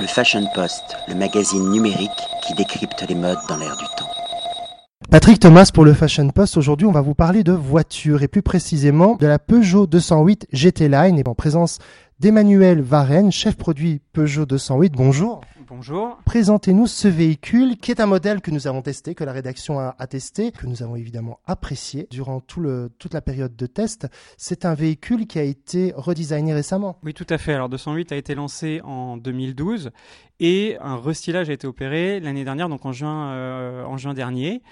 Le Fashion Post, le magazine numérique qui décrypte les modes dans l'air du temps. Patrick Thomas pour le Fashion Post. Aujourd'hui, on va vous parler de voitures et plus précisément de la Peugeot 208 GT Line et en présence d'Emmanuel Varenne, chef produit Peugeot 208. Bonjour. Bonjour. Présentez-nous ce véhicule qui est un modèle que nous avons testé, que la rédaction a, testé, que nous avons évidemment apprécié durant tout le, toute la période de test. C'est un véhicule qui a été redesigné récemment. Oui, tout à fait. Alors 208 a été lancé en 2012 et un restylage a été opéré l'année dernière, donc en juin, euh, en juin dernier.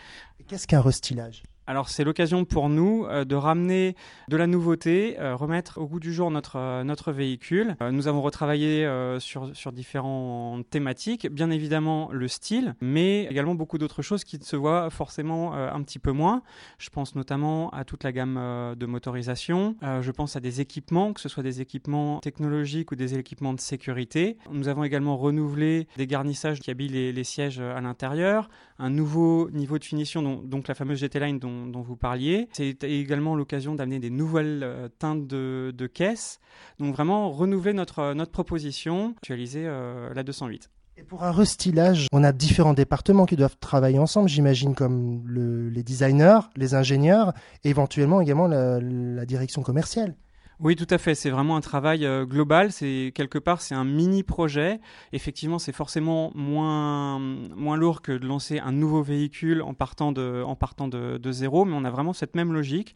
Qu'est-ce qu'un restylage? Alors c'est l'occasion pour nous euh, de ramener de la nouveauté, euh, remettre au goût du jour notre, euh, notre véhicule. nous avons retravaillé sur, sur différentes thématiques, bien évidemment le style, mais également beaucoup d'autres choses qui se voient forcément un petit peu moins. Je pense notamment à toute la gamme de motorisation, je pense à des équipements, que ce soit des équipements technologiques ou des équipements de sécurité. Nous avons également renouvelé des garnissages qui habillent les, les sièges à l'intérieur, un nouveau niveau de finition, donc, donc la fameuse GT Line dont dont, vous parliez. C'est également l'occasion d'amener des nouvelles euh, teintes de, de caisses. Donc vraiment renouveler notre, notre proposition, actualiser euh, la 208. Et pour un restylage, on a différents départements qui doivent travailler ensemble, j'imagine, comme les designers, les ingénieurs, éventuellement également la direction commerciale. Oui, tout à fait. C'est vraiment un travail euh, global. C'est quelque part, c'est un mini projet. Effectivement, c'est forcément moins moins lourd que de lancer un nouveau véhicule en partant de en partant de, zéro, mais on a vraiment cette même logique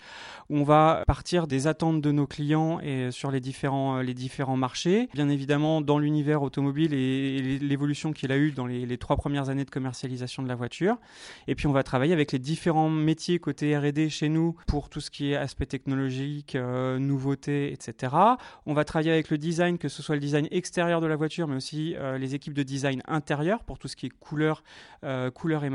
où on va partir des attentes de nos clients et sur les différents euh, les différents marchés. Bien évidemment, dans l'univers automobile et, l'évolution qu'il a eu dans les, les, trois premières années de commercialisation de la voiture. Et puis, on va travailler avec les différents métiers côté R&D chez nous pour tout ce qui est aspect technologique, euh, nouveautés etc. On va travailler avec le design, que ce soit le design extérieur de la voiture, mais aussi euh, les équipes de design intérieur pour tout ce qui est couleur, euh, couleur et,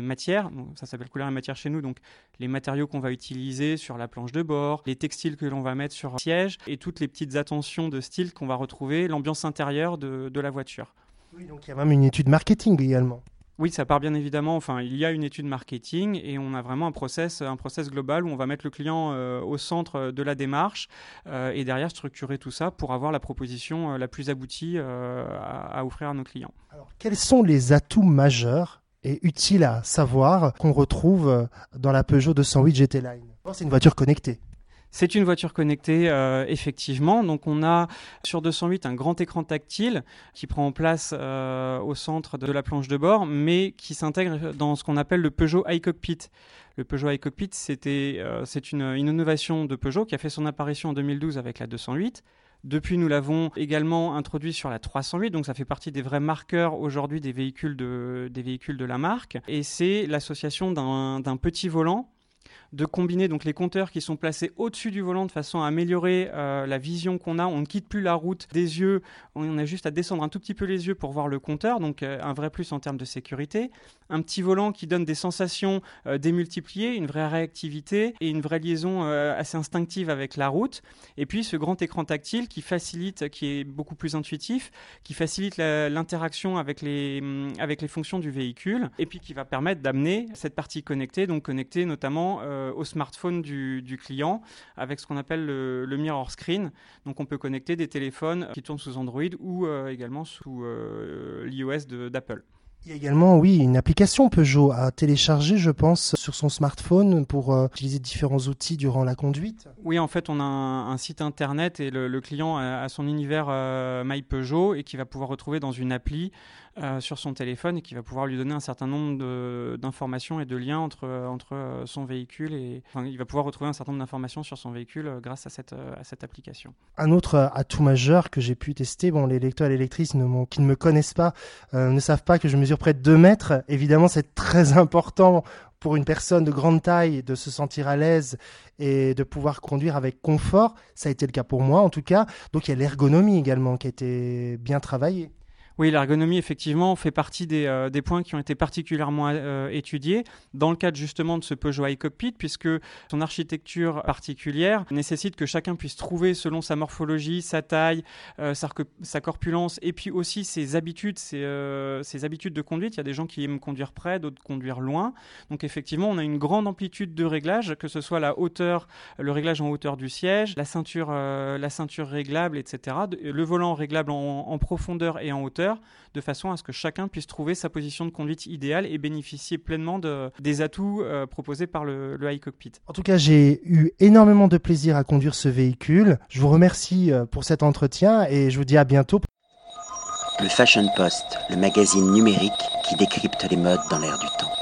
matière. ça s'appelle couleur et matière chez nous, donc les matériaux qu'on va utiliser sur la planche de bord, les textiles que l'on va mettre sur le siège et toutes les petites attentions de style qu'on va retrouver, l'ambiance intérieure de, de la voiture. Oui, donc il y a même une étude marketing également. Oui, ça part bien évidemment. Enfin, il y a une étude marketing et on a vraiment un process, un process global où on va mettre le client euh, au centre de la démarche euh, et derrière structurer tout ça pour avoir la proposition euh, la plus aboutie à, offrir à nos clients. Alors, quels sont les atouts majeurs et utiles à savoir qu'on retrouve dans la Peugeot 208 GT Line? C'est une voiture connectée. C'est une voiture connectée, euh, effectivement. Donc, on a sur 208 un grand écran tactile qui prend place euh, au centre de la planche de bord, mais qui s'intègre dans ce qu'on appelle le Peugeot iCockpit. Le Peugeot iCockpit, c'était, euh, c'est une, innovation de Peugeot qui a fait son apparition en 2012 avec la 208. Depuis, nous l'avons également introduit sur la 308, donc ça fait partie des vrais marqueurs aujourd'hui des de, des véhicules de la marque. Et c'est l'association d'un petit volant de combiner donc les compteurs qui sont placés au-dessus du volant de façon à améliorer euh, la vision qu'on a. On ne quitte plus la route des yeux, on a juste à descendre un tout petit peu les yeux pour voir le compteur, donc euh, un vrai plus en termes de sécurité. Un petit volant qui donne des sensations euh, démultipliées, une vraie réactivité et une vraie liaison assez instinctive avec la route. Et puis ce grand écran tactile qui facilite, qui est beaucoup plus intuitif, qui facilite l'interaction avec les, avec les fonctions du véhicule et puis qui va permettre d'amener cette partie connectée, donc connectée notamment euh, au smartphone du, client avec ce qu'on appelle le, mirror screen. Donc on peut connecter des téléphones qui tournent sous Android ou euh, également sous euh, l'iOS d'Apple. Il y a également, oui, une application Peugeot à télécharger, je pense, sur son smartphone pour utiliser différents outils durant la conduite. Oui, en fait, on a un, site internet et le, client a, son univers My Peugeot et qui va pouvoir retrouver dans une appli euh, sur son téléphone et qui va pouvoir lui donner un certain nombre d'informations et de liens entre, entre euh, son véhicule et il va pouvoir retrouver un certain nombre d'informations sur son véhicule euh, grâce à cette, à cette application. Un autre atout majeur que j'ai pu tester, bon, les lecteurs et les lectrices ne qui ne me connaissent pas ne savent pas que je près de 2 mètres. Évidemment, c'est très important pour une personne de grande taille de se sentir à l'aise et de pouvoir conduire avec confort. Ça a été le cas pour moi en tout cas. Donc il y a l'ergonomie également qui a été bien travaillée. Oui, l'ergonomie, effectivement, fait partie des, euh, points qui ont été particulièrement euh, étudiés dans le cadre justement de ce Peugeot iCockpit, puisque son architecture particulière nécessite que chacun puisse trouver selon sa morphologie, sa taille, euh, sa, corpulence, et puis aussi ses habitudes, ses, habitudes de conduite. Il y a des gens qui aiment conduire près, d'autres conduire loin. Donc effectivement, on a une grande amplitude de réglage, que ce soit la hauteur, le réglage en hauteur du siège, la ceinture, la ceinture réglable, etc. Le volant réglable en profondeur et en hauteur de façon à ce que chacun puisse trouver sa position de conduite idéale et bénéficier pleinement de, des atouts euh, proposés par le, le iCockpit. En tout cas, j'ai eu énormément de plaisir à conduire ce véhicule. Je vous remercie euh, pour cet entretien et je vous dis à bientôt. Le Fashion Post, le magazine numérique qui décrypte les modes dans l'air du temps.